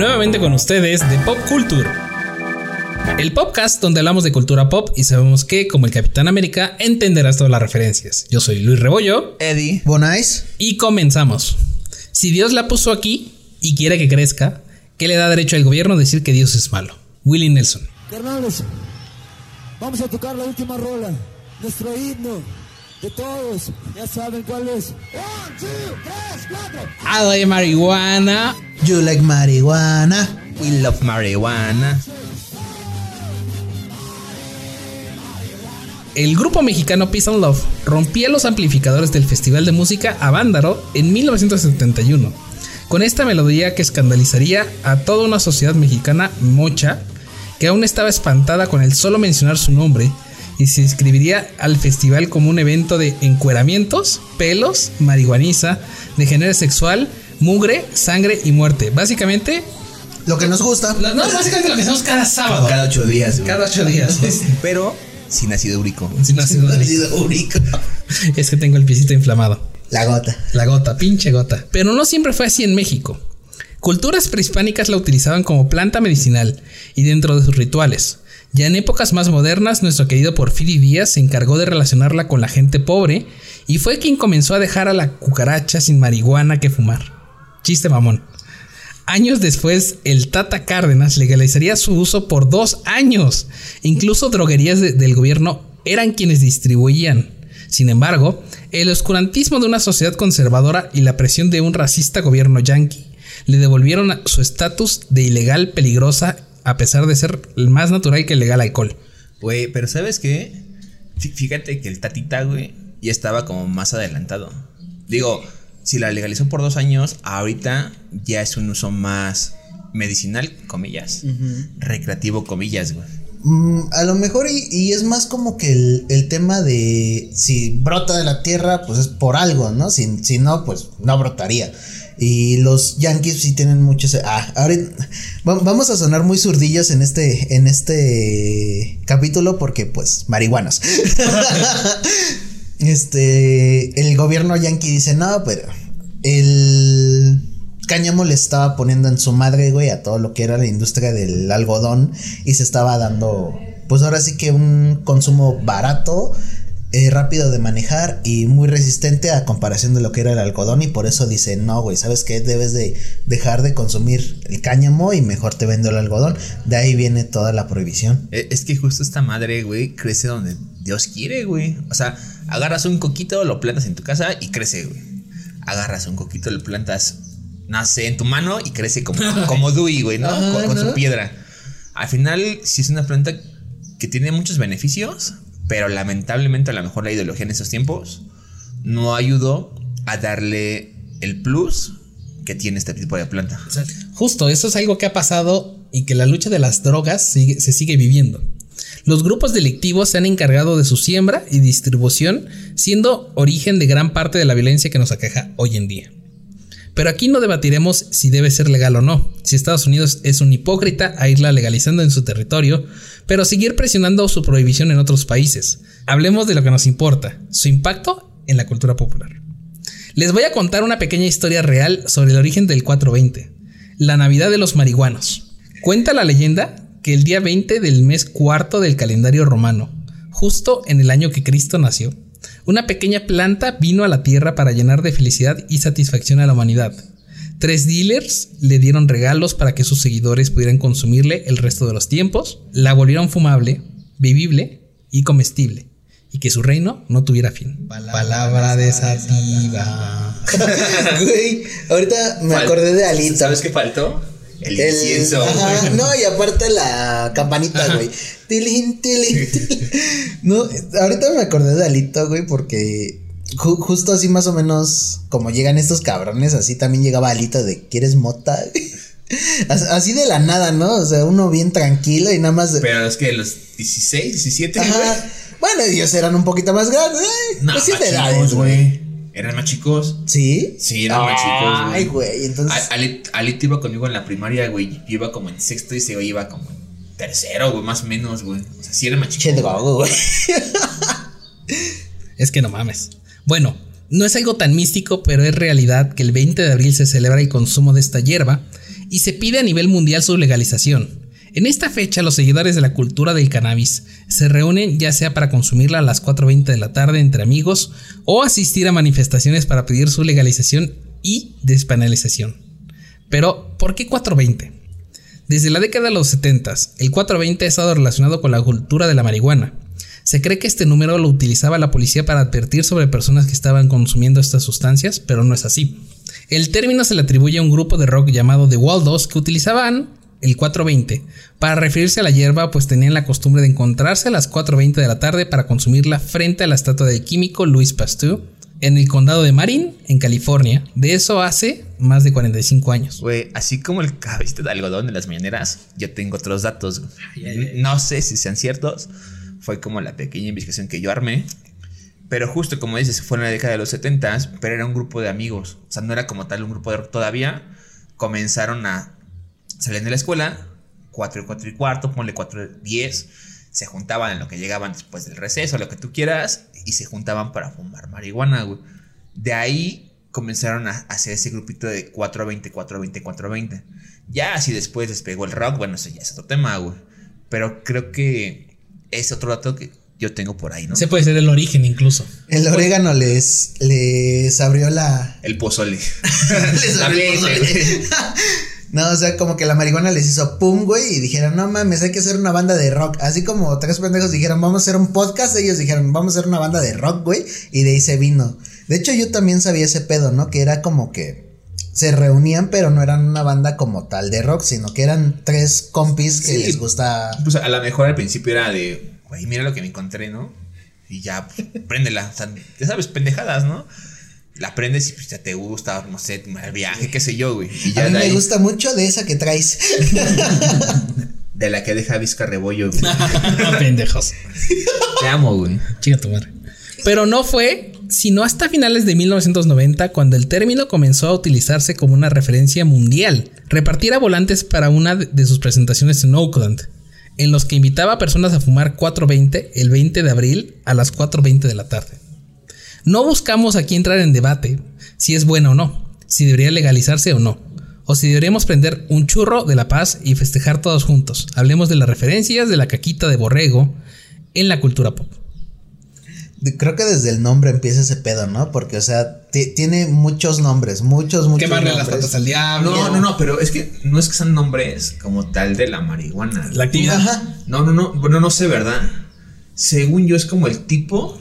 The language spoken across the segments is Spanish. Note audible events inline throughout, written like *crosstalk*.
nuevamente con ustedes de Pop Culture. El podcast donde hablamos de cultura pop y sabemos que, como el Capitán América, entenderás todas las referencias. Yo soy Luis Rebollo. Eddie. Bonais. Y comenzamos. Si Dios la puso aquí y quiere que crezca, ¿qué le da derecho al gobierno a decir que Dios es malo? Willie Nelson. Carnales, vamos a tocar la última rola, nuestro himno de todos. Ya saben cuál es. One, two, tres, cuatro. I like marihuana. You like marihuana. We love marihuana. El grupo mexicano Peace and Love rompía los amplificadores del Festival de Música Avándaro en 1971, con esta melodía que escandalizaría a toda una sociedad mexicana mocha que aún estaba espantada con el solo mencionar su nombre y se inscribiría al festival como un evento de encueramientos, pelos, marihuaniza, de género sexual, mugre, sangre y muerte. Básicamente, Lo que nos gusta. no, básicamente lo que hacemos cada sábado. Cada ocho días, güey. Cada ocho días. *laughs* Pero sin ácido úrico. Sin ácido úrico. Ácido úrico. Es que tengo el piecito inflamado. La gota. La gota, pinche gota. Pero no siempre fue así en México. Culturas prehispánicas la utilizaban como planta medicinal y dentro de sus rituales. Ya en épocas más modernas, nuestro querido Porfirio Díaz se encargó de relacionarla con la gente pobre y fue quien comenzó a dejar a la cucaracha sin marihuana que fumar. Chiste mamón. Años después, el Tata Cárdenas legalizaría su uso por dos años. Incluso droguerías de- del gobierno eran quienes distribuían. Sin embargo, el oscurantismo de una sociedad conservadora y la presión de un racista gobierno yanqui le devolvieron su estatus de ilegal peligrosa a pesar de ser el más natural que el legal alcohol. Güey, pero ¿sabes qué? Fí- Fíjate que el tatita, güey, ya estaba como más adelantado. Digo, si la legalizó por dos años, ahorita ya es un uso más medicinal, comillas. Recreativo, comillas, güey. Mm, a lo mejor y, es más como que el, tema de si brota de la tierra, pues es por algo, ¿no? Si, si no, pues no brotaría. Y los yankees sí tienen mucho ese... Ah, ahora va- vamos a sonar muy zurdillos en este, en este capítulo porque pues marihuanos. *laughs* este, el gobierno yankee dice, no, pero el cáñamo le estaba poniendo en su madre, güey, a todo lo que era la industria del algodón y se estaba dando, pues ahora sí que un consumo barato, eh, rápido de manejar y muy resistente a comparación de lo que era el algodón y por eso dice, no, güey, ¿sabes qué? Debes de dejar de consumir el cáñamo y mejor te vendo el algodón. De ahí viene toda la prohibición. E- Es que justo esta madre, güey, crece donde Dios quiere, güey. O sea, agarras un coquito, lo plantas en tu casa y crece, güey. Agarras un coquito, lo plantas, nace en tu mano y crece como, *laughs* como Dewey, güey, ¿no? Ajá, con, con ¿no? su piedra. Al final, sí es una planta que tiene muchos beneficios, pero lamentablemente a lo mejor la ideología en esos tiempos no ayudó a darle el plus que tiene este tipo de planta. Justo, eso es algo que ha pasado y que la lucha de las drogas sigue- se sigue viviendo. Los grupos delictivos se han encargado de su siembra y distribución, siendo origen de gran parte de la violencia que nos aqueja hoy en día. Pero aquí no debatiremos si debe ser legal o no, si Estados Unidos es un hipócrita a irla legalizando en su territorio, pero seguir presionando su prohibición en otros países. Hablemos de lo que nos importa, su impacto en la cultura popular. Les voy a contar una pequeña historia real sobre el origen del 420, la Navidad de los marihuanos. Cuenta la leyenda que el día 20 del mes cuarto del calendario romano, justo en el año que Cristo nació, una pequeña planta vino a la tierra para llenar de felicidad y satisfacción a la humanidad. Tres dealers le dieron regalos para que sus seguidores pudieran consumirle el resto de los tiempos, la volvieron fumable, vivible y comestible, y que su reino no tuviera fin. Palabra, de sativa. *laughs* Güey, ahorita me Fal- acordé de Alita. ¿Sabes qué faltó? El, El- incienso, ajá, güey. no, y aparte la campanita, güey. Tilín, tilín, tilín. No, ahorita me acordé de Alito, güey, porque ju- justo así más o menos como llegan estos cabrones, así también llegaba Alito de ¿quieres mota? *laughs* As- Así de la nada, ¿no? O sea, uno bien tranquilo y nada más de- Pero es que los 16, 17, güey. Ajá. Bueno, ellos eran un poquito más grandes, eh, No, pues sí más de edades, güey. Eran más chicos. ¿Sí? Sí, eran más chicos, güey. Ay, güey, entonces Alito iba conmigo en la primaria, güey. Yo iba como en sexto y güey iba como en tercero, güey, más o menos, güey. O sea, sí era más chico. güey. *laughs* Es que no mames. Bueno, no es algo tan místico, pero es realidad que el 20 de abril se celebra el consumo de esta hierba y se pide a nivel mundial su legalización. En esta fecha los seguidores de la cultura del cannabis se reúnen ya sea para consumirla a las 4.20 de la tarde entre amigos o asistir a manifestaciones para pedir su legalización y despenalización. Pero, ¿por qué 420? Desde la década de los 70, el 420 ha estado relacionado con la cultura de la marihuana. Se cree que este número lo utilizaba la policía para advertir sobre personas que estaban consumiendo estas sustancias, pero no es así. El término se le atribuye a un grupo de rock llamado The Waldos que utilizaban el 420 para referirse a la hierba pues tenían la costumbre de encontrarse a las 4.20 de la tarde para consumirla frente a la estatua del químico Louis Pasteur en el condado de Marin, en California. De eso hace más de 45 años. Güey, así como el cabecito de algodón de las mañaneras, yo tengo otros datos. No sé si sean ciertos. Fue como la pequeña investigación que yo armé. Pero justo como dices, fue en la década de los 70, pero era un grupo de amigos. O sea, no era como tal un grupo de rock todavía. Comenzaron a salir de la escuela, 4 y 4 y cuarto, ponle 4 y 10. Se juntaban en lo que llegaban después del receso, lo que tú quieras, y se juntaban para fumar marihuana, güey. De ahí comenzaron a hacer ese grupito de 420, 420, 420. Ya así después despegó el rock, bueno, eso ya es otro tema, güey. Pero creo que es otro dato que yo tengo por ahí, ¿no? Se puede ser el origen incluso. El orégano les, les abrió la. El pozole. *laughs* *laughs* les abrió el pozole. *laughs* No, o sea, como que la marihuana les hizo pum, güey, y dijeron, no mames, hay que hacer una banda de rock. Así como tres pendejos dijeron, vamos a hacer un podcast, ellos dijeron, vamos a hacer una banda de rock, güey, y de ahí se vino. De hecho, yo también sabía ese pedo, ¿no? Que era como que se reunían, pero no eran una banda como tal de rock, sino que eran tres compis que Sí. les gusta. Pues a lo mejor al principio era de, güey, mira lo que me encontré, ¿no? Y ya, pues, *laughs* préndela. O sea, ya sabes, pendejadas, ¿no? La prendes y pues ya te gusta, no sé, el viaje, qué sé yo, güey. Y ya A mí me ahí, gusta mucho de esa que traes. *laughs* de la que deja Vizca Rebollo, güey. *laughs* Pendejos. Te amo, güey. Chica tu madre. Pero no fue sino hasta finales de 1990 cuando el término comenzó a utilizarse como una referencia mundial. Repartiera volantes para una de de sus presentaciones en Oakland, en los que invitaba a personas a fumar 420 el 20 de abril a las 4.20 de la tarde. No buscamos aquí entrar en debate si es bueno o no, si debería legalizarse o no, o si deberíamos prender un churro de la paz y festejar todos juntos. Hablemos de las referencias de la caquita de borrego en la cultura pop. Creo que desde el nombre empieza ese pedo, ¿no? Porque, o sea, ti- tiene muchos nombres, muchos, muchos Quemarle las nombres. patas al diablo. No, no, no, pero es que no es que sean nombres como tal de la marihuana. La actividad. Ajá. No, no, no, bueno, no sé, ¿verdad? Según yo es como el tipo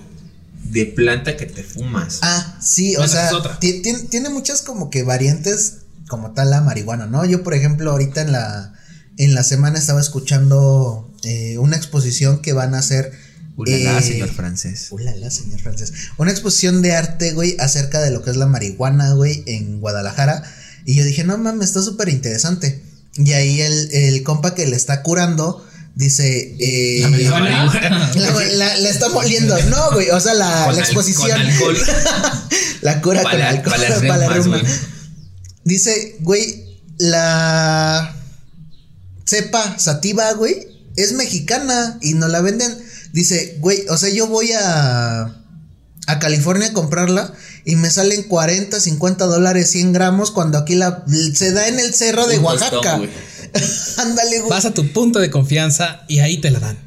de planta que te fumas. Ah, sí, o sea, tiene muchas como que variantes como tal la marihuana, ¿no? Yo, por ejemplo, ahorita en la, en la semana estaba escuchando eh, una exposición que van a hacer. Ulala, eh, señor francés. Ulala, señor francés. Una exposición de arte, güey, acerca de lo que es la marihuana, güey, en Guadalajara. Y yo dije, no mames, está súper interesante. Y ahí el, el compa que le está curando dice... eh, La marihuana. *laughs* la, la- la está moliendo. *laughs* No, güey, o sea, la, Con la al- exposición. con alcohol. *laughs* la cura Pa' con la- alcohol. pa' las pa' la reumas, reuma. güey. Dice, güey, la cepa sativa, güey, es mexicana y nos la venden. Dice, güey, o sea, yo voy a, a California a comprarla y me salen 40, 50 dólares, 100 gramos cuando aquí la se da en el cerro de Oaxaca. *laughs* Ándale, güey. Vas a tu punto de confianza y ahí te la dan.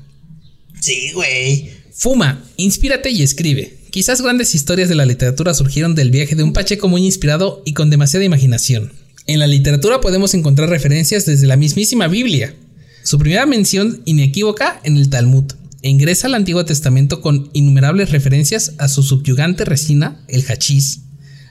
Sí, güey. Fuma, inspírate y escribe. Quizás grandes historias de la literatura surgieron del viaje de un Pacheco muy inspirado y con demasiada imaginación. En la literatura podemos encontrar referencias desde la mismísima Biblia. Su primera mención inequívoca en el Talmud. E ingresa al Antiguo Testamento con innumerables referencias a su subyugante resina, el hachís,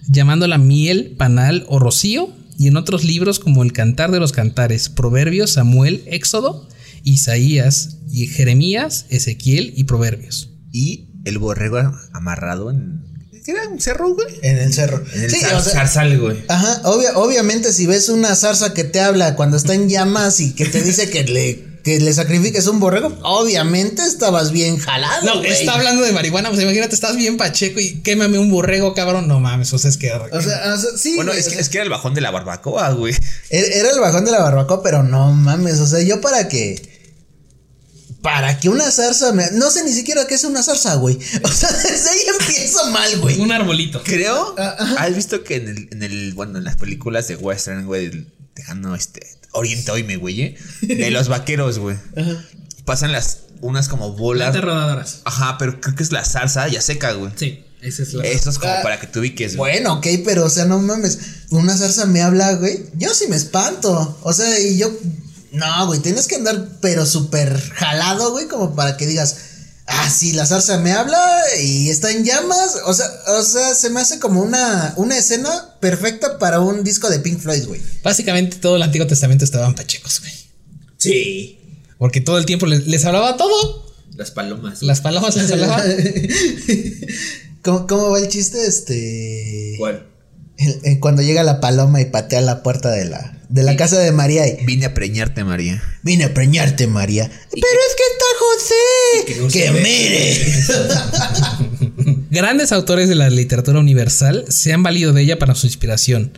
llamándola miel, panal o rocío, y en otros libros como el Cantar de los Cantares, Proverbios, Samuel, Éxodo, Isaías, y Jeremías, Ezequiel y Proverbios. Y el borrego amarrado en. ¿Qué era un cerro, güey? En el cerro. En el Sí, zar- o sea, zarzal, güey. Ajá, obvia- obviamente si ves una zarza que te habla cuando está en llamas y que te dice que le, que le sacrifiques un borrego, obviamente estabas bien jalado. No, está hablando de marihuana, pues imagínate, estás bien pacheco y quémame un borrego, cabrón. No mames, o sea, es que. O sea, o sea, sí. Bueno, es o que, sea, es que era el bajón de la barbacoa, güey. era era el bajón de la barbacoa, pero no mames, o sea, yo para que para que una zarza me no sé ni siquiera qué es una zarza, güey. O sea, *laughs* desde ahí empiezo mal, güey. un arbolito. Creo. Ah. ¿Has visto que en el, en el. Bueno, en las películas de western, güey. dejando este Oriente Oime, güey, ¿eh? de *laughs* los vaqueros, güey. Pasan las unas como bolas. Las rodadoras. Ajá, pero creo que es la salsa ya seca, güey. Sí, esa es la. Eso es como Ah, para que te ubiques, güey. Bueno, ok, pero o sea, no mames. Una zarza me habla, güey. Yo sí me espanto. O sea, y yo. No, güey, tienes que andar, pero súper jalado, güey, como para que digas. Ah, sí, la zarza me habla y está en llamas. O sea, o sea, se me hace como una, una escena perfecta para un disco de Pink Floyd, güey. Básicamente todo el Antiguo Testamento estaban pachecos, güey. Sí. Porque todo el tiempo les, les hablaba todo. Las palomas. Las palomas les hablaban. *laughs* ¿Cómo, cómo va el chiste? Este. ¿Cuál? el- el- cuando llega la paloma y patea la puerta de la, de la casa de María y. Vine a preñarte, María. Vine a preñarte, María. Pero es que Que, mire. *laughs* Grandes autores de la literatura universal se han valido de ella para su inspiración,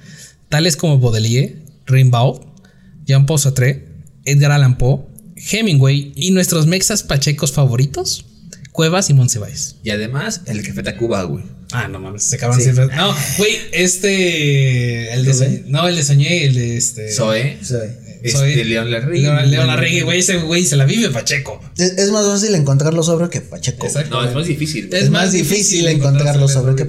tales como Baudelaire, Rimbaud, Jean-Paul Sartre, Edgar Allan Poe, Hemingway y nuestros mexas pachecos favoritos, Cuevas y Monsiváis. Y además, el Café Tacuba, güey. Ah, no mames, se acaban siempre. No, güey, este. El de Soñé. No, el de Soñé, el de este. Zoe. Este, Soy- León Larregui. León, León Larregui, güey, ese güey se la vive Pacheco. Es, es más fácil encontrarlo sobre que Pacheco. Exacto. No, es más difícil. Es más difícil encontrarlo sobre que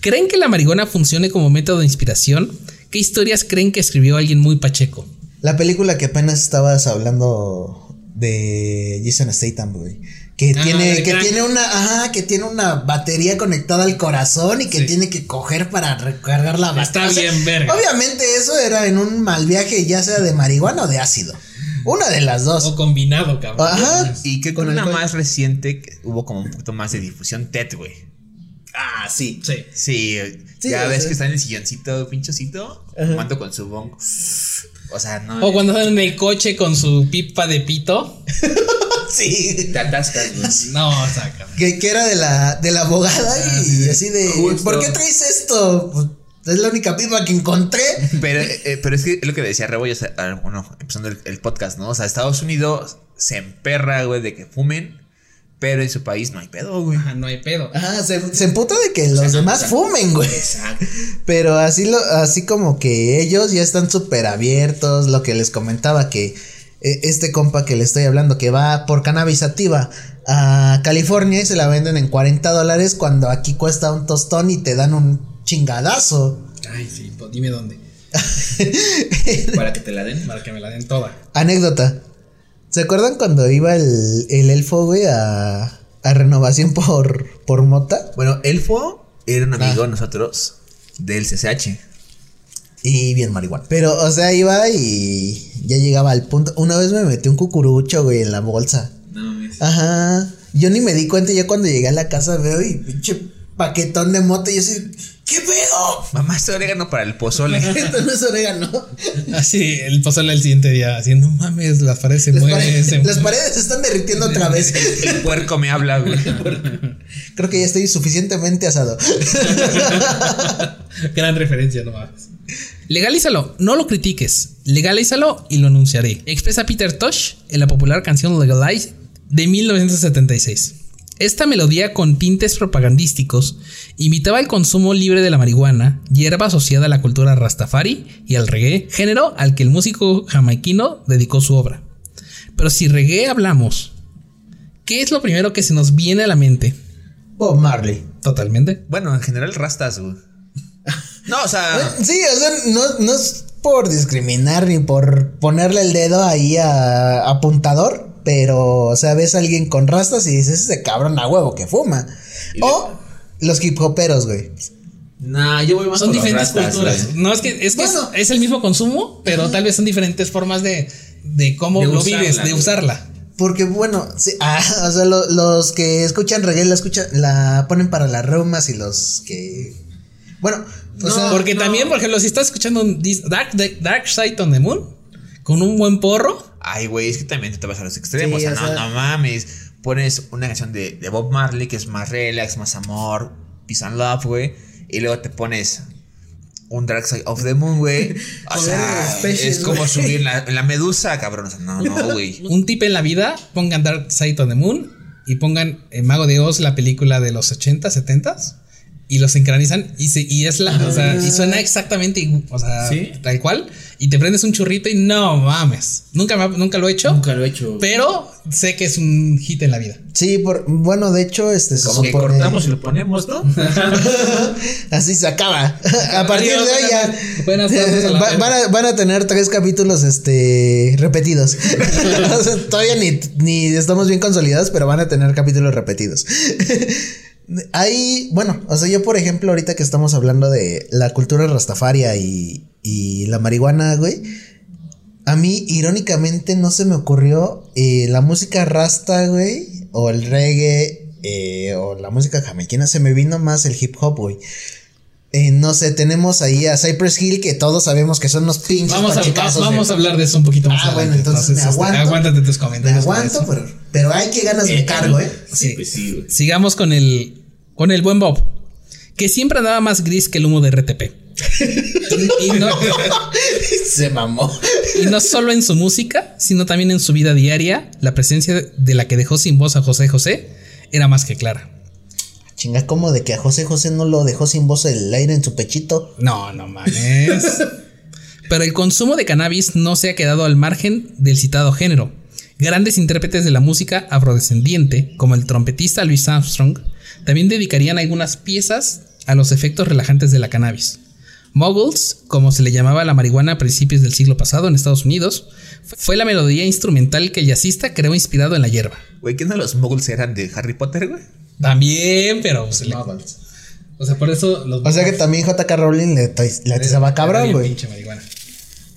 ¿Creen que la marihuana funcione como método de inspiración? ¿Qué historias creen que escribió alguien muy Pacheco? La película que apenas estabas hablando de Jason Statham, güey. Que Ah, tiene, que tiene una, ajá, que tiene una batería conectada al corazón y que Sí. tiene que coger para recargar la Está batería. bien verga. Obviamente eso era en un mal viaje, ya sea de marihuana o de ácido. Una de las dos. O combinado, cabrón. Ajá. Y que Con una alcohol. más reciente hubo como un poquito más de difusión, Ted, güey. Ah, sí. Sí. Sí, Sí, ya ves que está en el silloncito, pinchocito, fumando con su bong. O sea, no. O cuando están en el coche con su pipa de pito. *laughs* *laughs* Sí. Te atascas, güey. No, saca. Que, que era de la, de la abogada y así de. Justo. ¿Por qué traes esto? Pues, es la única pipa que encontré. Pero, eh, pero es que es lo que decía Rebo, ya está- ah, bueno, empezando el, el podcast, ¿no? O sea, Estados Unidos se emperra, güey, de que fumen, pero en su país no hay pedo, güey. Ajá, no hay pedo. Ajá, se, se emputa de que los demás fumen, güey. Exacto. Pero así lo, así como que ellos ya están súper abiertos, lo que les comentaba que este compa que le estoy hablando que va por cannabis sativa a California y se la venden en 40 dólares cuando aquí cuesta un tostón y te dan un chingadazo. Ay, sí, pues dime dónde. *laughs* Para que te la den. Para que me la den toda. Anécdota. ¿Se acuerdan cuando iba el, el elfo, güey, a, a renovación por, por mota? Bueno, Elfo era un amigo Ah. de nosotros del CCH. Y bien marihuana. Pero, o sea, iba y ya llegaba al punto. Una vez me metí un cucurucho, güey, en la bolsa. No mames. Ajá. Yo ni me di cuenta, ya cuando llegué a la casa veo y pinche paquetón de moto y yo así, ¿qué pedo? Mamá, este orégano para el pozole. *laughs* Esto no es orégano. Así, el pozole el siguiente día. Así, no mames, las paredes se Las, mueven. se las mueven. paredes se están derritiendo otra vez. el puerco me habla, güey. Creo que ya estoy suficientemente asado. *laughs* Gran referencia, no mames. Legalízalo, no lo critiques. Legalízalo y lo anunciaré. Expresa Peter Tosh en la popular canción Legalize de 1976. Esta melodía con tintes propagandísticos imitaba el consumo libre de la marihuana, hierba asociada a la cultura rastafari y al reggae, género al que el músico jamaiquino dedicó su obra. Pero si reggae hablamos, ¿qué es lo primero que se nos viene a la mente? Bob Marley. Totalmente. Bueno, en general rastas, güey. No, o sea, Sí, o sea, no, no es por discriminar ni por ponerle el dedo ahí a apuntador, pero, o sea, ves a alguien con rastas y dices, ese cabrón a huevo que fuma. O los hip hoperos, güey. Nah, yo voy más Son diferentes rastas, culturas. güey. No, es que, es, que es- Bueno. es, el mismo consumo, pero tal vez son diferentes formas de, de cómo De lo usarla, vives, de usarla. Porque, bueno, sí, *laughs* ah, o sea, lo- los que escuchan reggae la escuchan, la ponen para las reumas y los que. Bueno, o No, sea, Porque también, por ejemplo, si estás escuchando un Dark, Dark Side on the Moon con un buen porro, ay, güey, es que también te vas a los extremos. Sí, o sea, o no, sea- no mames. Pones una canción de, de Bob Marley que es más relax, más amor, peace and love, güey. Y luego te pones un Dark Side of the Moon, güey. *laughs* O Joder, sea, es como subir en la, la medusa, cabrón. O sea, no, no, *laughs* güey. un tip en la vida, pongan Dark Side on the Moon y pongan El Mago de Oz, la película de los 80, 70 y los sincronizan y, se, y es la, o sea, y suena exactamente, o sea, ¿Sí? tal cual. Y te prendes un churrito y no mames. Nunca, me ha- nunca lo he hecho, Nunca lo he hecho. pero sé que es un hit en la vida. Sí, por, bueno, de hecho, este se Como que supone- cortamos y lo ponemos, ¿no? *laughs* Así se acaba. A partir Adiós, de hoy ya buenas tardes a la va- verga. van, a, van a tener tres capítulos este repetidos. *laughs* O sea, todavía ni, ni estamos bien consolidados, pero van a tener capítulos repetidos. Hay, bueno, o sea, yo por ejemplo, ahorita que estamos hablando de la cultura rastafaria y, y la marihuana, güey. A mí, irónicamente, no se me ocurrió eh, la música rasta, güey, o el reggae, eh, o la música jamaiquina. Se me vino más el hip hop, güey. Eh, no sé, tenemos ahí a Cypress Hill, que todos sabemos que son unos pinches Vamos a, pachecazos, vamos a hablar de eso un poquito más Ah, bueno, adelante. entonces me este, aguanto. aguántate tus Me comentarios. para aguanto, pero, pero hay que ganas de cargo, ¿eh? Sí. Pues sí, güey. Sigamos con el, con el buen Bob, que siempre andaba más gris que el humo de RTP. Y, no, *laughs* Se mamó. y no solo en su música, sino también en su vida diaria, la presencia de la que dejó sin voz a José José era más que clara. Chinga, como de que a José José no lo dejó sin voz el aire en su pechito. No, no mames. Pero el consumo de cannabis no se ha quedado al margen del citado género. Grandes intérpretes de la música afrodescendiente, como el trompetista Louis Armstrong, también dedicarían algunas piezas a los efectos relajantes de la cannabis. Muggles, como se le llamaba a la marihuana a principios del siglo pasado en Estados Unidos, fue la melodía instrumental que el jazzista creó inspirado en la hierba. Güey, ¿qué no los muggles eran de Harry Potter, güey? También, pero pues, le- o sea, por eso los O sea que también JK Rowling le, le atizaba Bien güey. pinche marihuana.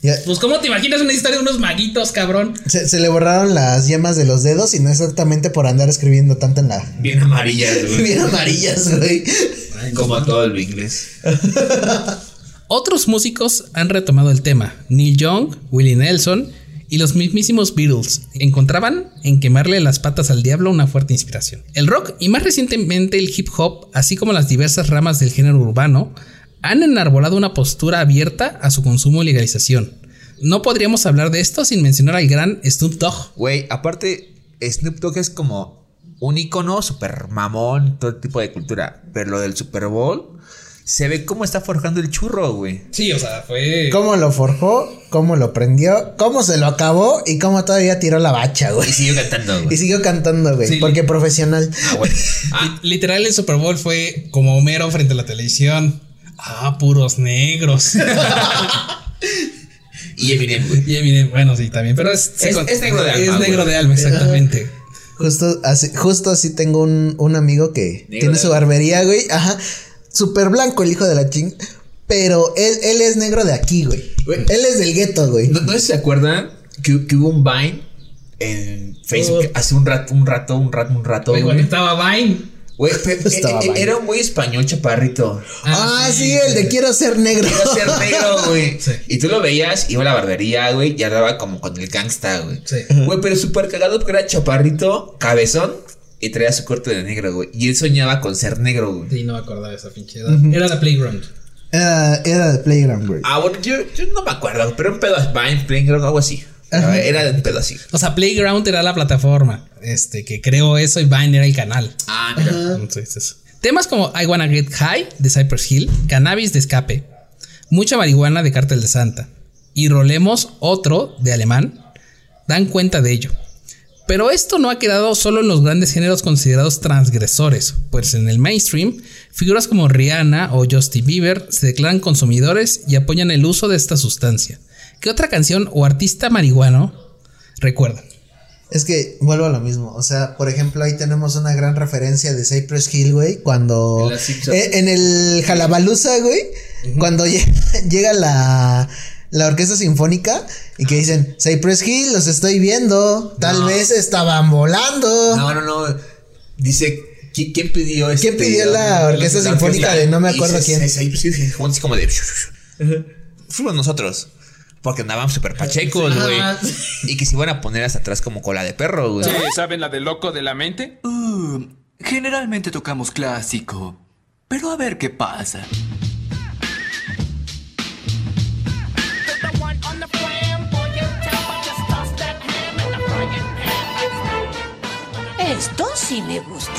Ya- Pues, ¿cómo te imaginas una historia de unos maguitos, cabrón? Se, se le borraron las yemas de los dedos y no exactamente por andar escribiendo tanto en la. Bien amarillas, *laughs* güey. Bien amarillas, güey. Como a todo lo inglés. *laughs* Otros músicos han retomado el tema. Neil Young, Willie Nelson y los mismísimos Beatles encontraban en quemarle las patas al diablo una fuerte inspiración. El rock y más recientemente el hip hop, así como las diversas ramas del género urbano, han enarbolado una postura abierta a su consumo y legalización. No podríamos hablar de esto sin mencionar al gran Snoop Dogg. Güey, aparte, Snoop Dogg es como un icono super mamón, todo tipo de cultura. Pero lo del Super Bowl, se ve cómo está forjando el churro, güey. Sí, o sea, fue... ¿Cómo lo forjó? ¿Cómo lo prendió? ¿Cómo se lo acabó? Y cómo todavía tiró la bacha, güey. Y siguió cantando, Y güey. siguió cantando, güey. Sí. porque profesional. Ah, güey. *laughs* Ah, Literal, el Super Bowl fue como Homero frente a la televisión. Ah, puros negros. *laughs* Y Eminem, güey. y Eminem, bueno, sí, también. Pero es, Es- es negro de alma, Es negro güey. de alma, exactamente. Justo así, justo así tengo un, un amigo que Negro tiene su barbería, güey. Ajá. Súper blanco el hijo de la ching. Pero él, él es negro de aquí, güey. Güey. Él es del gueto, güey. No, no se acuerdan que, que hubo un Vine en Facebook Oh. hace un rato, un rato, un rato, un rato, Güey, güey. cuando estaba Vine. Güey, eh, eh, Vine. era un güey español chaparrito. Ah, sí, el de quiero ser negro. A ser negro, *laughs* güey. Sí. Y tú lo veías, iba a la barbería, güey, y andaba como con el gangsta, güey. Sí. Güey, pero súper cagado porque era chaparrito, cabezón, y traía su corte de negro, güey. Y él soñaba con ser negro, güey. Sí, no me acordaba de esa pinche edad. Era la Playground. Era, era de Playground, güey. Ah, bueno, yo, yo no me acuerdo, pero un pedo Vine, Playground, algo así. Era de un pedo así. O sea, Playground era la plataforma este, que creó eso y Vine era el canal. Ah, mira. Entonces, temas como I Wanna Get High de Cypress Hill, Cannabis de Escape, Mucha Marihuana de Cártel de Santa y Rolemos otro de Alemán dan cuenta de ello. Pero esto no ha quedado solo en los grandes géneros considerados transgresores, pues en el mainstream, figuras como Rihanna o Justin Bieber se declaran consumidores y apoyan el uso de esta sustancia. ¿Qué otra canción o artista marihuano recuerdan? Es que vuelvo a lo mismo. O sea, por ejemplo, ahí tenemos una gran referencia de Cypress Hill, güey. Cuando. En. Eh, en el Jalabaluza, güey. Cuando *laughs* lle- llega la. La orquesta sinfónica y que dicen, Cypress Hill, los estoy viendo. Tal No. vez estaban volando. No, no, no. Dice, ¿qui- ¿quién pidió este? ¿Quién pidió la orquesta la sinfónica de no me Y acuerdo se- quién? se- se- sí, sí, Juan así como de. Fuimos nosotros. Porque andábamos súper pachecos, güey. Y que se iban a poner hasta atrás como cola de perro, güey. Sí, ¿Saben la de loco de la mente? Uh, generalmente tocamos clásico, pero a ver qué pasa. Esto sí me gusta.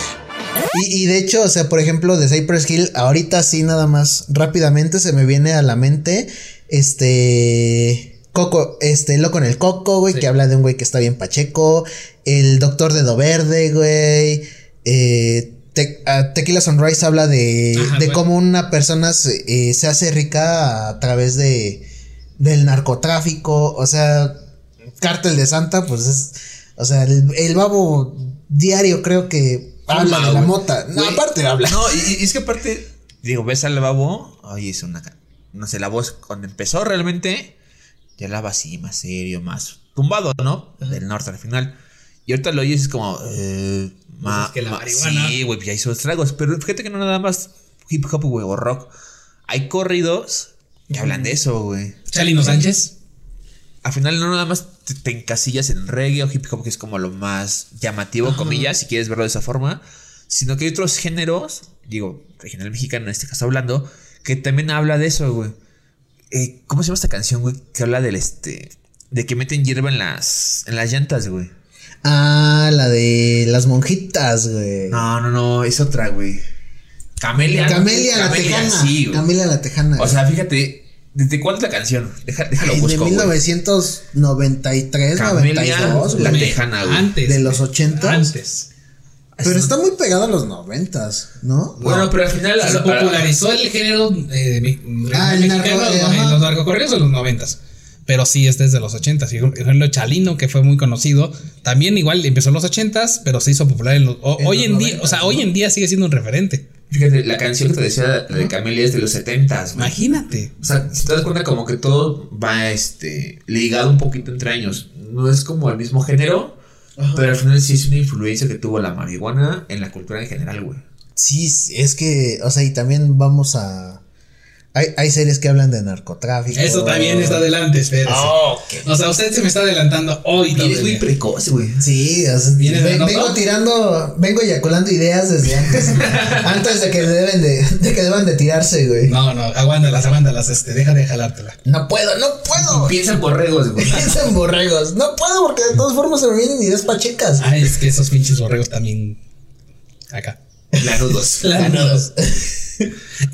Y, y de hecho, o sea, por ejemplo, de Cypress Hill, ahorita sí nada más rápidamente se me viene a la mente este Coco, este loco en el Coco, güey, que habla de un güey que está bien pacheco, el Doctor Dedo Verde, güey, eh, Te- Tequila Sunrise habla de, Ajá, de cómo una persona se, eh, se hace rica a través de del narcotráfico, o sea, Cártel de Santa, pues es, o sea, el, el babo diario creo que habla de la mota, no, aparte habla. No, y, y es que aparte, digo, ves al babo, oye, es una. No sé, la voz cuando empezó realmente, ya hablaba así, más serio, más tumbado, ¿no? Del norte al final. Y ahorita lo oyes es como. Eh, ma- es que la ma- marihuana- Sí, güey, ya hizo estragos. Pero fíjate que no nada más hip hop, güey, o rock. Hay corridos que hablan de eso, güey. Chalino Sánchez. Al final no nada más te, te encasillas en reggae o hip hop, que es como lo más llamativo, comillas, si quieres verlo de esa forma, sino que hay otros géneros, digo, regional mexicano en este caso hablando, que también habla de eso, güey. Eh, ¿Cómo se llama esta canción, güey? Que habla del este... De que meten hierba en las, en las llantas, güey. Ah, la de las monjitas, güey. No, no, no, es otra, güey. Camelia. Camelia la Tejana. sí, güey. Camelia la Tejana. O sea, fíjate, ¿desde cuándo es la canción? Deja- déjalo busco, güey. 1993, Camelia 92, la güey. Tejana, güey. Antes. De los 80. Antes. Pero está muy pegado a los 90, ¿no? Bueno, pero al final... Se popularizó el género eh, Ah, el mexicano narco- en los narcocorridos en los noventas. Pero sí es desde los ochentas. Y, Por ejemplo, Chalino, que fue muy conocido, también igual empezó en los ochentas, pero se hizo popular en los. o- En hoy los en día, 90s, o sea, ¿no? hoy en día sigue siendo un referente. Fíjate, la canción que te decía, la de Camelia, es de los 70 güey. Imagínate. O sea, si te das cuenta, como que todo va este, ligado un poquito entre años. No es como el mismo género, pero al final sí es una influencia que tuvo la marihuana en la cultura en general, güey. Sí, sí, es que, o sea, y también vamos a. Hay, hay series que hablan de narcotráfico. Eso también está adelante, espérese. O sea, usted se me está adelantando hoy. Y eres muy precoz, güey. Sí, o sea, vengo tirando, vengo eyaculando ideas desde antes. *laughs* antes de que deben de, de que deban de tirarse, güey. No, No, no, aguántalas, aguántalas, este, deja de jalártela. puedo, no puedo. Piensa en borregos, güey. Piensa en borregos. No puedo porque de todas formas se me vienen ideas pachecas. Ah, es que esos pinches borregos también. Acá. Lanudos. *laughs* Lanudos. *laughs*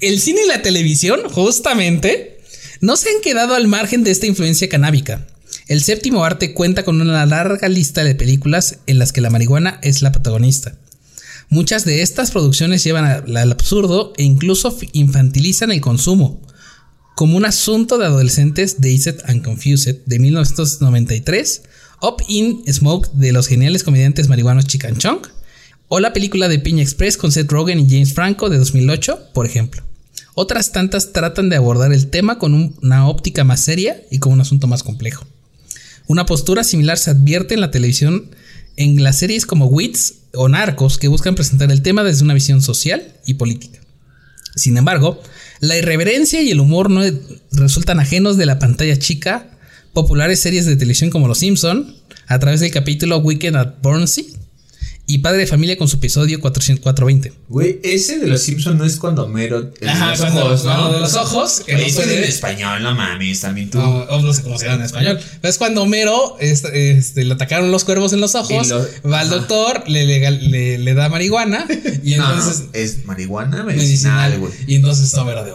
El cine y la televisión, justamente, no se han quedado al margen de esta influencia canábica. El séptimo arte cuenta con una larga lista de películas en las que la marihuana es la protagonista. Muchas de estas producciones llevan al absurdo e incluso infantilizan el consumo. Como un asunto de adolescentes Dazed and Confused de 1993, Up in Smoke de los geniales comediantes marihuanos Chicken Chunk, o la película de Piña Express con Seth Rogen y James Franco de 2008, por ejemplo. Otras tantas tratan de abordar el tema con un- una óptica más seria y con un asunto más complejo. Una postura similar se advierte en la televisión en las series como Wits o Narcos que buscan presentar el tema desde una visión social y política. Sin embargo, la irreverencia y el humor no resultan ajenos de la pantalla chica, populares series de televisión como Los Simpson, a través del capítulo Weekend at Burnsy y Padre de Familia con su episodio 420. Güey, ese de los Simpsons no es cuando Mero. el de Ajá, los cuando- ojos, cuando de los ojos, que Oye, no en español, no mames, también tú. No, no sé cómo se llama en español. Pero es cuando Homero este, este, le atacaron los cuervos en los ojos, lo- va al doctor, le, legal- le, le da marihuana y No, no, entonces es marihuana medicinal, güey. Y entonces Homero de,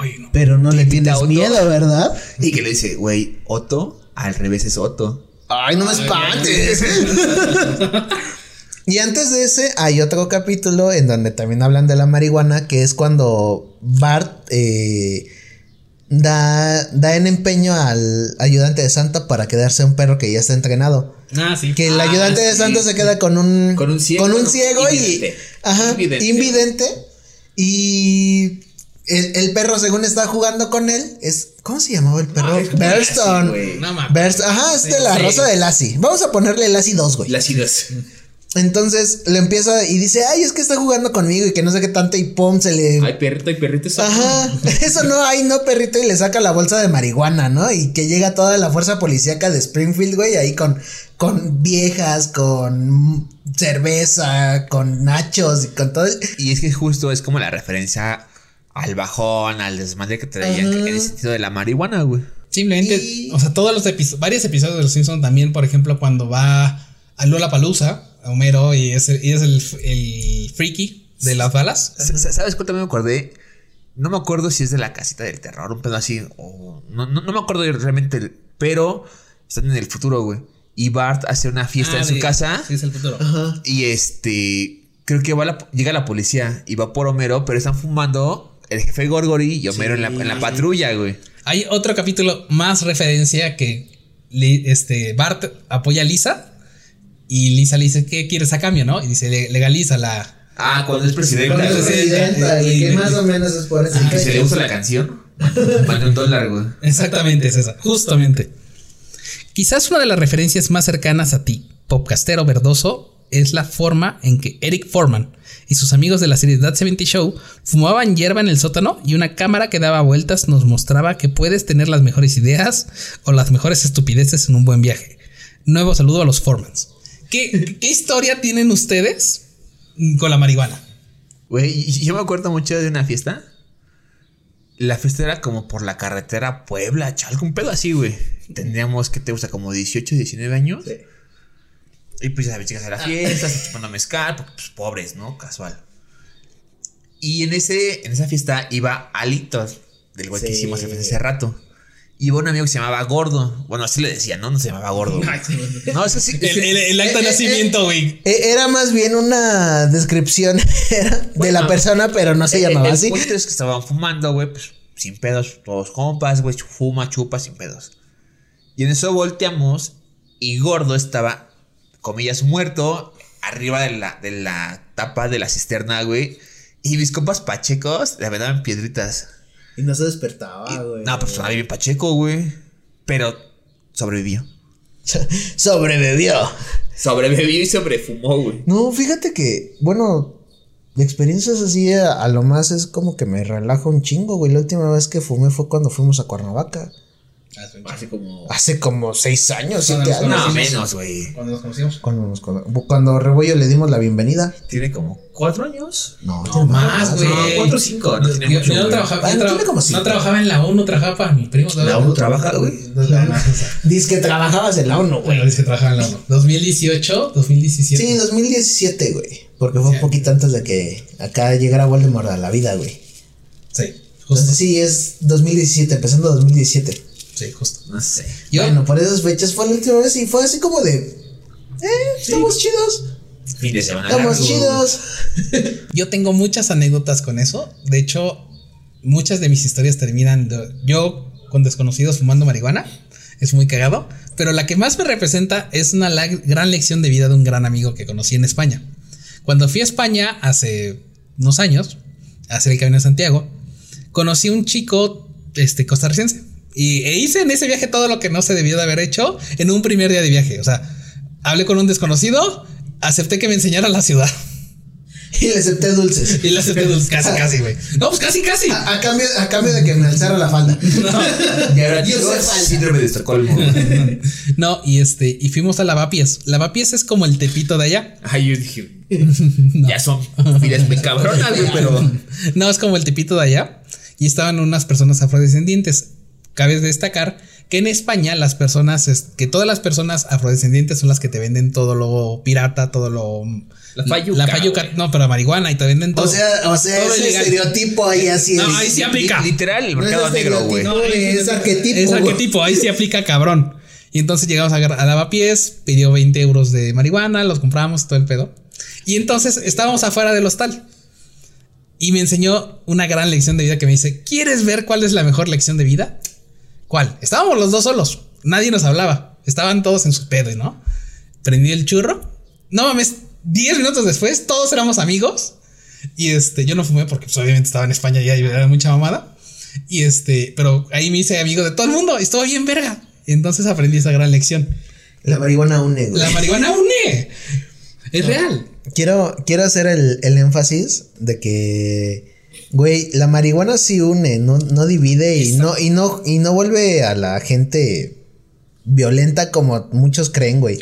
"Ay, no". Pero no le tienes miedo, ¿verdad? Y que le dice, güey, Otto, al revés es Otto. Ay, no me espantes. Y antes de ese hay otro capítulo en donde también hablan de la marihuana, que es cuando Bart eh, da, da en empeño al ayudante de Santa para quedarse un perro que ya está entrenado. Ah, sí. Que el Ah, ayudante de sí. Santa se queda con un Con un ciego, con un ¿no? ciego y Invidente. ajá, Invidente. invidente. y el, el perro según está jugando con él es ¿cómo se llamaba el perro? Ah. Lassie. No mames. Bearst- ajá, es de Sí, la sí. rosa de Lassie. Vamos a ponerle Lassie 2, güey. Las idas. Entonces le empieza y dice, ay, es que está jugando conmigo y que no sé qué tanto y pum, se le... Ay, perrito, ay, perrito. eso- Ajá, *laughs* eso no, ay, no, perrito, y le saca la bolsa de marihuana, ¿no? Y que llega toda la fuerza policíaca de Springfield, güey, ahí con, con viejas, con cerveza, con nachos y con todo. Y es que justo es como la referencia al bajón, al desmadre que traían Ajá. en el sentido de la marihuana, güey. Simplemente, Y- o sea, todos los episodios, varios episodios de Los Simpsons también, por ejemplo, cuando va a Lola Palusa, Homero, y es el, y es el, el friki, de las balas. Sa- sa- ¿Sabes cuál también me acordé? No me acuerdo si es de la casita del terror, un pedo así, o. No, no, no me acuerdo realmente, pero están en el futuro, güey. Y Bart hace una fiesta Ah, en su de- casa. Sí, es el futuro. Y este. Creo que va la- llega la policía y va por Homero, pero están fumando el jefe Gorgory y Homero en, la, en la patrulla, güey. Hay otro capítulo más referencia que este Bart apoya a Lisa y Lisa le dice, ¿qué quieres a cambio, no? Y dice, "Le- legaliza la... Ah, cuando es presidente. Cuando es presidenta, güey, que más o menos es por eso. Y que se le usa la canción. Mande un dólar, güey. Exactamente, es esa, justamente. Quizás una de las referencias más cercanas a ti, popcastero verdoso, es la forma en que Eric Foreman y sus amigos de la serie That 70 Show fumaban hierba en el sótano y una cámara que daba vueltas nos mostraba que puedes tener las mejores ideas o las mejores estupideces en un buen viaje. Nuevo saludo a los Formans. ¿Qué, qué historia tienen ustedes con la marihuana? Güey, yo me acuerdo mucho de una fiesta. La fiesta era como por la carretera Puebla, Chalco, un pedo así, güey. Tendríamos, que te gusta? Como 18, 19 años. Y pues ya sabes, chicas a la fiesta, se chupando mezcal, porque pues pobres, ¿no? Casual. Y en, ese, en esa fiesta iba Alitos, del güey que hicimos hace rato. Iba un amigo que se llamaba Gordo. Bueno, así le decía, ¿no? No se llamaba Gordo. güey. *laughs* No, eso sí. El, el- el acta de Eh, eh, nacimiento, güey. E- Era más bien una descripción *laughs* de Bueno. la persona, pero no se llamaba el así. punto es que estaban fumando, güey, pues sin pedos, todos compas, güey, fuma, chupa, sin pedos. Y en eso volteamos y Gordo estaba, comillas, muerto, arriba de la, de la tapa de la cisterna, güey. Y mis compas pachecos le aventaban piedritas. Y no se despertaba, güey. No, pues sonaba bien pacheco, güey. Pero sobrevivió. *laughs* Sobrevivió. Sobrevivió y sobrefumó, güey. No, fíjate que, bueno, de experiencias así a, a lo más es como que me relaja un chingo, güey. La última vez que fumé fue cuando fuimos a Cuernavaca. Así como. Hace como seis años, siete años. No, menos, güey. Cuando nos conocimos. Cuando, nos cono- cuando a Rebollo le dimos la bienvenida. Tiene como cuatro años. No, No, tiene más, güey. No, cuatro o cinco, no tiene Yo- mucho, yo no güey. trabajaba, yo no tra- tiene como no cinco. trabajaba en la ONU, trabajaba para mi primo. La ONU trabaja, güey. Dice que trabajabas en la ONU, güey. Bueno, dice que trabajaba en la ONU. 2018, 2017. Sí, 2017, güey. Porque fue un poquito antes de que acá llegara Voldemort a la vida, güey. Sí, justo. Entonces sí, es 2017, empezando 2017. Sí, justo. No sé. Yo, Bueno, por esas fechas fue la última vez y fue así como de... Eh, estamos chidos. Fin de semana. Estamos largo. chidos. *laughs* yo tengo muchas anécdotas con eso. De hecho, muchas de mis historias terminan de- yo con desconocidos fumando marihuana. Es muy cagado. Pero la que más me representa es una la- gran lección de vida de un gran amigo que conocí en España. Cuando fui a España hace unos años, a hacer el camino de Santiago, conocí un chico este, costarricense. Y e hice en ese viaje todo lo que no se debió de haber hecho en un primer día de viaje. O sea, hablé con un desconocido, acepté que me enseñara la ciudad. *laughs* Y le acepté dulces. Y le acepté dulces, casi, *laughs* casi, güey. No, pues casi, casi. A, a cambio, a cambio de que me alzara la falda. *laughs* Y ahora Yo síndrome de Estocolmo. No, y este, y fuimos a Lavapiés. Lavapiés es como el tepito de allá. Ay, yo dije. Ya son muy cabronas, güey, pero. No, es como el tepito de allá. Y estaban unas personas afrodescendientes. Cabe destacar que en España las personas, es- que todas las personas afrodescendientes son las que te venden todo lo pirata, todo lo... La fayuca, La fayuca, güey. no, pero marihuana y te venden todo. O sea, o sea, Todo ese ilegal. estereotipo ahí así No, es. ahí sí aplica. Li- Literal, el No es mercado negro, güey. estereotipo, es arquetipo. Es arquetipo, ahí sí aplica cabrón. Y entonces llegamos a, a Lavapiés, pidió 20 euros de marihuana, los compramos, todo el pedo. Y entonces estábamos afuera del hostal. Y me enseñó una gran lección de vida que me dice, ¿quieres ver cuál es la mejor lección de vida? ¿Cuál? Estábamos los dos solos, nadie nos hablaba, estaban todos en su pedo, ¿no? Prendí el churro. No mames, 10 minutos después todos éramos amigos. Y este, yo no fumé porque pues, obviamente estaba en España y era mucha mamada. Y este, pero ahí me hice amigo de todo el mundo y estuvo bien verga. Y entonces aprendí esa gran lección. La marihuana une, güey. La marihuana une. Es real. Quiero, quiero hacer el, el énfasis de que, güey, la marihuana sí une, no, no divide y no, y no, y no vuelve a la gente violenta como muchos creen, güey.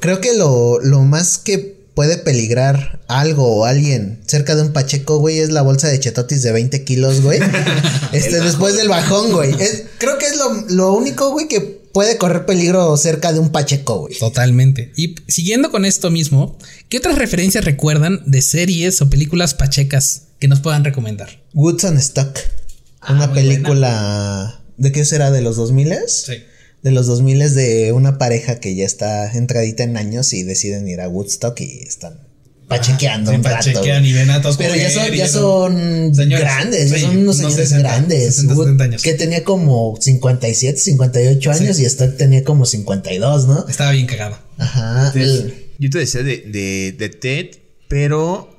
Creo que lo, lo más que puede peligrar algo o alguien cerca de un Pacheco, güey, es la bolsa de chetotis de 20 kilos, güey. *laughs* este, después del bajón, güey. Es- creo que es lo, lo único, güey, que puede correr peligro cerca de un Pacheco, güey. Totalmente. Y siguiendo con esto mismo, ¿qué otras referencias recuerdan de series o películas pachecas que nos puedan recomendar? Woods and Stock. una muy película. ¿De qué será? ¿De los 2000 De los 2000 de una pareja que ya está entradita en años y deciden ir a Woodstock y están pachequeando Sí, un rato. pachequean y ven a todos Pero ya son, ya son Señores, grandes, ya sí, son unos señores 60, grandes. 60, Wood- 70 años. Que tenía como 57, 58 años y Stock tenía como 52, ¿no? Estaba bien cagado. Ajá. el- Yo te decía de, de, de Ted, pero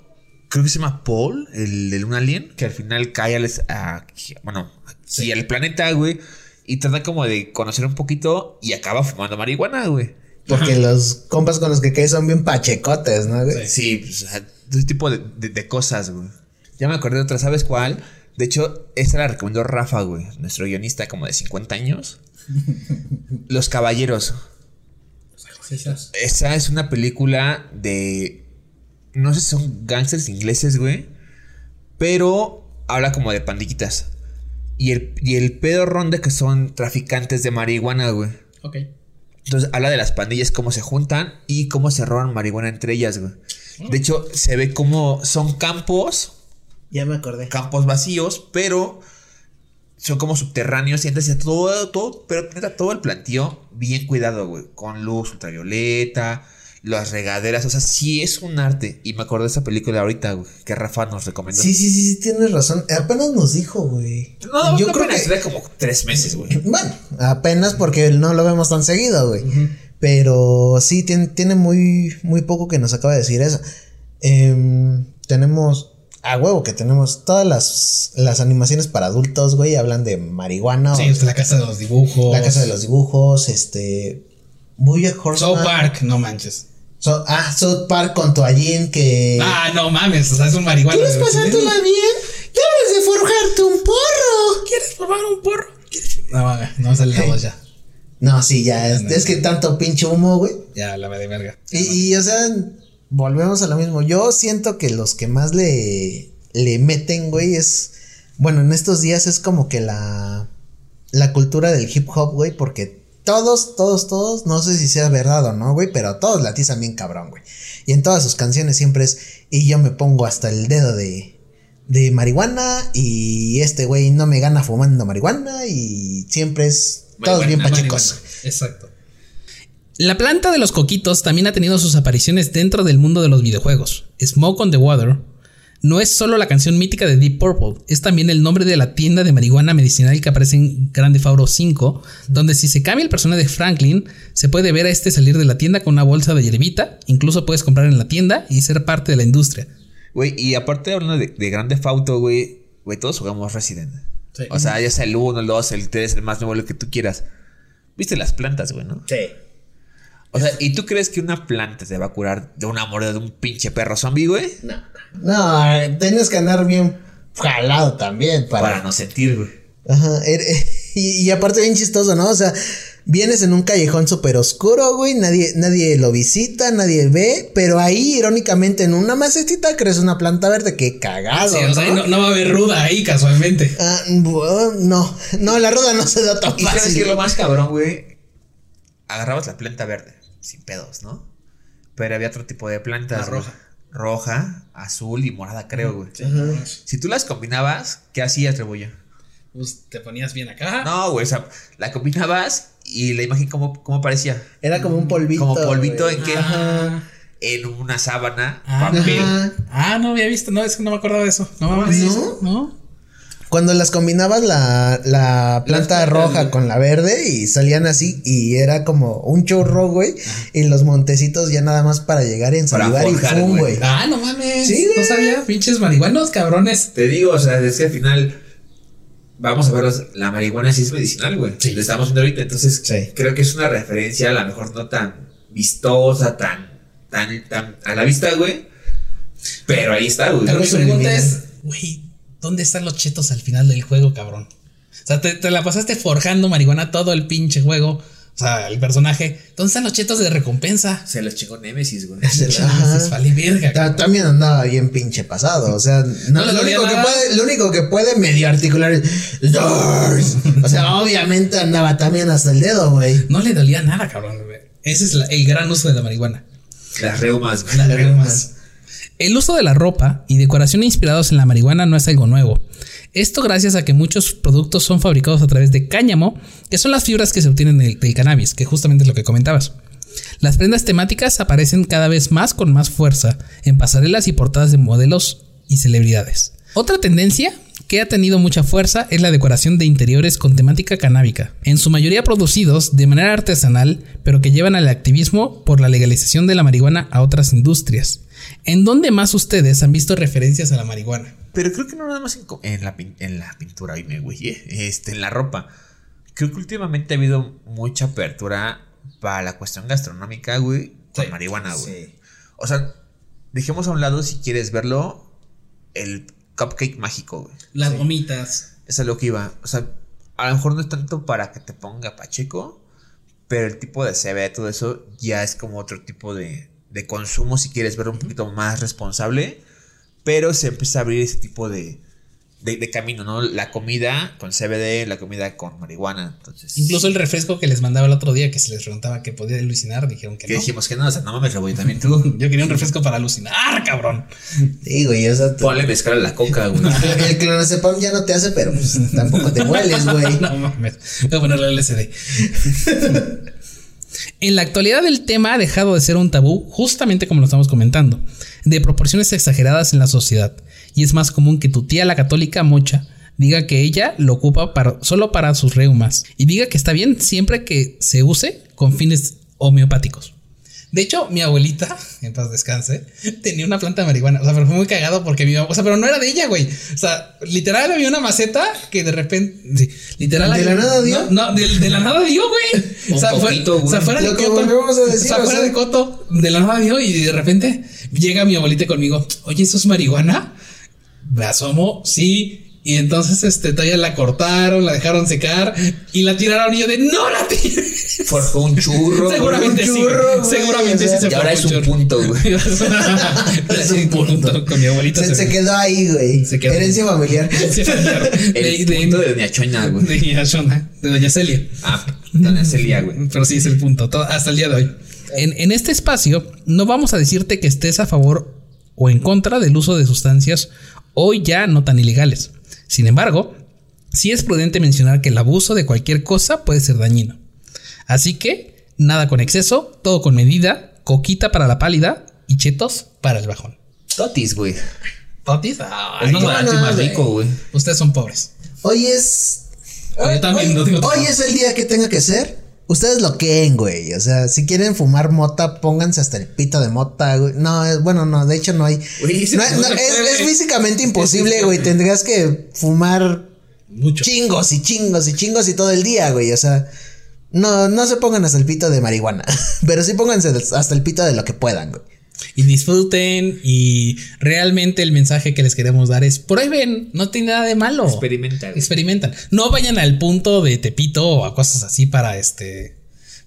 creo que se llama Paul, el de un alien, que al final cae al, a, bueno, sí, al planeta, güey, y trata como de conocer un poquito y acaba fumando marihuana, güey. porque los compas con los que cae son bien pachecotes, ¿no? güey? Sí, pues, ese tipo de, de- de cosas, güey. Ya me acordé de otra, ¿sabes cuál? De hecho, esta la recomendó Rafa, güey, nuestro guionista como de 50 años. *laughs* Los Caballeros. Esa es una película de. No sé si son gangsters ingleses, güey. Pero habla como de pandillitas. Y el, y el pedo ronda que son traficantes de marihuana, güey. Ok. Entonces habla de las pandillas, cómo se juntan y cómo se roban marihuana entre ellas, güey. De hecho, se ve como son campos, Ya me acordé. campos vacíos, pero son como subterráneos y entonces todo, todo, pero neta, todo el plantío bien cuidado, güey. Con luz ultravioleta, las regaderas, o sea, sí es un arte. Y me acordé de esa película ahorita, güey, que Rafa nos recomendó. Sí, sí, sí, sí, tienes razón. Apenas nos dijo, güey. No, Yo yo creo creo que- como tres meses, güey. Bueno, apenas porque no lo vemos tan seguido, güey. Pero sí, tiene, tiene muy, muy poco que nos acaba de decir eso. Em, tenemos, a huevo que tenemos todas las, las animaciones para adultos, güey, hablan de marihuana. Sí, o- pues, la casa de los dibujos. la casa de los dibujos, este... Bojack Horseman. South Park, no manches. So- ah, South Park con Toallín que... Ah, no mames, o sea, es un marihuana. ¿Quieres pasártela bien? Debes de forjarte un porro. ¿Quieres probar un porro? ¿Quieres- No, no sale la voz ya. No, sí, ya, es, es que tanto pinche humo, güey. Ya, la de verga. Y, y, o sea, volvemos a lo mismo. Yo siento que los que más le, le meten, güey, es. Bueno, en estos días es como que la. La cultura del hip hop, güey, porque todos, todos, todos, no sé si sea verdad o no, güey, pero todos la atizan bien cabrón, güey. Y en todas sus canciones siempre es. Y yo me pongo hasta el dedo de. De marihuana y este güey no me gana fumando marihuana y siempre es todos bien marihuana. Exacto. La planta de los coquitos también ha tenido sus apariciones dentro del mundo de los videojuegos. Smoke on the Water no es solo la canción mítica de Deep Purple, es también el nombre de la tienda de marihuana medicinal que aparece en Grande Fauro 5, donde si se cambia el personaje de Franklin, se puede ver a este salir de la tienda con una bolsa de hierbita, incluso puedes comprar en la tienda y ser parte de la industria. Güey, y aparte hablando de, de Grande Fauto, güey, güey, todos jugamos Resident. Sí. O sea, ya sea el 1, el 2, el 3, el más nuevo, lo que tú quieras. Viste las plantas, güey, ¿no? Sí. O sea, ¿y tú crees que una planta te va a curar de una mordida de un pinche perro zombie, güey? No, tienes que andar bien jalado también para. Para no sentir, güey. Ajá. er- *laughs* Y, y aparte, bien chistoso, ¿no? O sea, vienes en un callejón súper oscuro, güey. Nadie, nadie lo visita, nadie ve. Pero ahí, irónicamente, en una macetita crees una planta verde. Qué cagado. Sí, o sea, ¿no? no, no va a haber ruda ahí casualmente. Ah, bueno, no, no, la rueda no se da tan Y sabes fácil. que es lo más cabrón, güey. Agarrabas la planta verde, sin pedos, ¿no? Pero había otro tipo de plantas. La güey. roja. Roja, azul y morada, creo, güey. Si tú las combinabas, ¿qué hacías, Trebulla? Pues te ponías bien acá. No, güey, o sea, la combinabas y la imagen, ¿cómo, cómo parecía? Era como un polvito. Como polvito güey. en qué? Ajá. En una sábana, Ah, papel. Ajá. Ah, no había visto, no, es que no me acordaba de eso. No. ¿No? No. Cuando las combinabas la, la planta roja con la verde y salían así y era como un chorro, güey. Y los montecitos ya nada más para llegar en Para salivar y fum, güey. Ah, no mames. Sí, No sabía, pinches marihuanos, cabrones. Te digo, o sea, es que al final vamos a ver los- la marihuana sí es medicinal, güey. Sí. Lo estamos viendo ahorita, entonces Sí. creo que es una referencia a lo mejor no tan vistosa, tan, tan, tan a la vista, güey. Pero ahí está, güey. Pero mi Eso pregunta es, güey, ¿dónde están los chetos al final del juego, cabrón? O sea, te, te la pasaste forjando marihuana todo el pinche juego O sea, el personaje, ¿dónde están los chetos de recompensa? Se los chingó Nemesis, güey. *laughs* Entonces, vale verga. Ta- También andaba bien pinche pasado. O sea, no, lo, único que puede, lo único que puede medio articular es "Doors". O sea, obviamente andaba también hasta el dedo, güey. No le dolía nada, cabrón. güey. Ese es la- el gran uso de la marihuana. Las reumas, güey. Las reumas. El uso de la ropa y decoración inspirados en la marihuana no es algo nuevo. Esto gracias a que muchos productos son fabricados a través de cáñamo, que son las fibras que se obtienen del, del cannabis, que justamente es lo que comentabas. Las prendas temáticas aparecen cada vez más con más fuerza en pasarelas y portadas de modelos y celebridades. Otra tendencia que ha tenido mucha fuerza es la decoración de interiores con temática canábica, en su mayoría producidos de manera artesanal, pero que llevan al activismo por la legalización de la marihuana a otras industrias. ¿En dónde más ustedes han visto referencias a la marihuana? Pero creo que no nada más en, la, en la pintura, me güey, eh, este, en la ropa. Creo que últimamente ha habido mucha apertura para la cuestión gastronómica, güey, con Sí. marihuana, güey. O sea, dejemos a un lado, si quieres verlo, el cupcake mágico, güey. Las gomitas. Eso es lo que iba. O sea, a lo mejor no es tanto para que te ponga pacheco, pero el tipo de CB, todo eso, ya es como otro tipo de, de consumo, si quieres verlo un poquito más responsable. Pero se empieza a abrir ese tipo de, de, de camino, ¿no? La comida con CBD, la comida con marihuana. Entonces, Incluso el refresco que les mandaba el otro día que se les preguntaba que podía alucinar, dijeron que que no. dijimos que no, o sea, no mames, Reboy, también tú. *laughs* Yo quería un refresco para alucinar, cabrón. Sí, güey, o sea, Ponle mezclar a la coca, güey. *laughs* el clonazepam ya no te hace, pero pues, tampoco te hueles, güey. *laughs* No mames. Voy a ponerle LSD. En la actualidad el tema ha dejado de ser un tabú, justamente como lo estamos comentando, de proporciones exageradas en la sociedad. Y es más común que tu tía la católica mocha diga que ella lo ocupa solo para sus reumas y diga que está bien siempre que se use con fines homeopáticos. De hecho, mi abuelita, en paz descanse, tenía una planta de marihuana. O sea, pero fue muy cagado porque mi O sea, pero no era de ella, güey. O sea, literal había una maceta que de repente. sí, literal. ¿De había- la nada dio? No, no, de, de la nada dio, güey. O sea, fue- poquito, güey. o sea, fuera de Lo que coto. volvemos a decir, o sea, o fuera sea- de coto. De la nada dio y de repente llega mi abuelita conmigo. Oye, ¿eso es marihuana? Me asomo, sí. Y entonces este, todavía la cortaron, la dejaron secar y la tiraron y yo de no la tiré. Forjó un churro. Seguramente un sí. churro, güey, seguramente o sea, sí se y ahora es un churro. punto, güey. *laughs* es un punto. Con mi abuelita Se, se quedó ahí, güey. Se quedó. Herencia familiar. *laughs* Se familiar. El de, punto de, Doña güey. de Doña de Doña Celia. Ah, Doña Celia, güey. Pero sí es el punto, to- hasta el día de hoy. En, en este espacio no vamos a decirte que estés a favor o en contra del uso de sustancias hoy ya no tan ilegales. Sin embargo, sí es prudente mencionar que el abuso de cualquier cosa puede ser dañino. Así que, nada con exceso, todo con medida, coquita para la pálida y chetos para el bajón. Totis, güey. ¿Totis? Es Ay, más no, barato y más rico, güey. Ustedes son pobres. Hoy es. También hoy es el día que tenga que ser. Ustedes lo queen, güey. O sea, si quieren fumar mota, pónganse hasta el pito de mota, güey. No, es- bueno, no, de hecho no hay. Güey, no- no es, físicamente imposible, güey. Tendrías que fumar Mucho. chingos y chingos y chingos y todo el día, güey. O sea, no, no se pongan hasta el pito de marihuana. *laughs* Pero sí pónganse hasta el pito de lo que puedan, güey. Y disfruten y realmente el mensaje que les queremos dar es prueben, no tiene nada de malo. Experimenta, güey. Experimentan. No vayan al punto de Tepito o a cosas así para este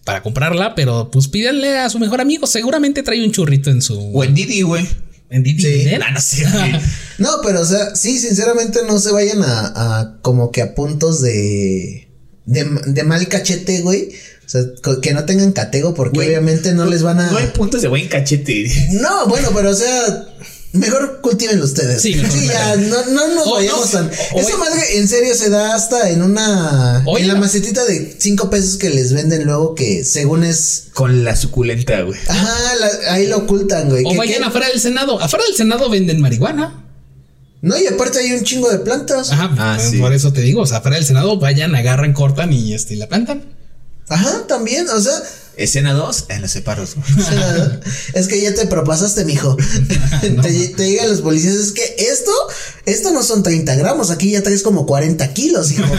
para comprarla, pero pues pídanle a su mejor amigo, seguramente trae un churrito en su O en Didi, güey. en Didi, Sí. ¿eh? Ah, no sé, güey. *laughs* No, pero o sea, sí, sinceramente no se vayan a, a como que a puntos de, de, de mal cachete, güey. O sea, que no tengan catego porque Güey, obviamente no les van a... No hay puntos de buen cachete. No, bueno, pero o sea, mejor cultiven ustedes. Sí, mejor *laughs* ya, no, no nos vayamos no, tan. Esa madre en serio se da hasta en una. Oye, en la macetita de 5 pesos que les venden luego que según es. Con la suculenta, güey. Ajá, la- ahí lo ocultan, güey. O vayan afuera del Senado. Afuera del Senado venden marihuana. No, y aparte hay un chingo de plantas. Ajá, Ah, sí. por eso te digo, o sea, afuera del Senado vayan, agarran, cortan y este y la plantan. Ajá, también, o sea. Escena 2 en los separos, *laughs* es que ya te propasaste, mijo. *laughs* *laughs* te, te llegan los policías, es que esto, esto no son 30 gramos, aquí ya traes como 40 kilos, hijo.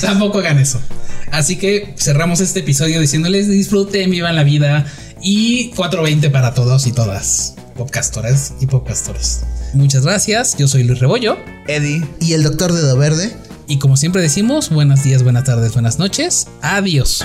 Tampoco hagan eso. Así que cerramos este episodio diciéndoles disfruten, vivan la vida y 420 para todos y todas, podcastoras y podcastores. Muchas gracias, yo soy Luis Rebollo Eddie. y el doctor Dedo Verde. Y como siempre decimos, buenos días, buenas tardes, buenas noches, adiós.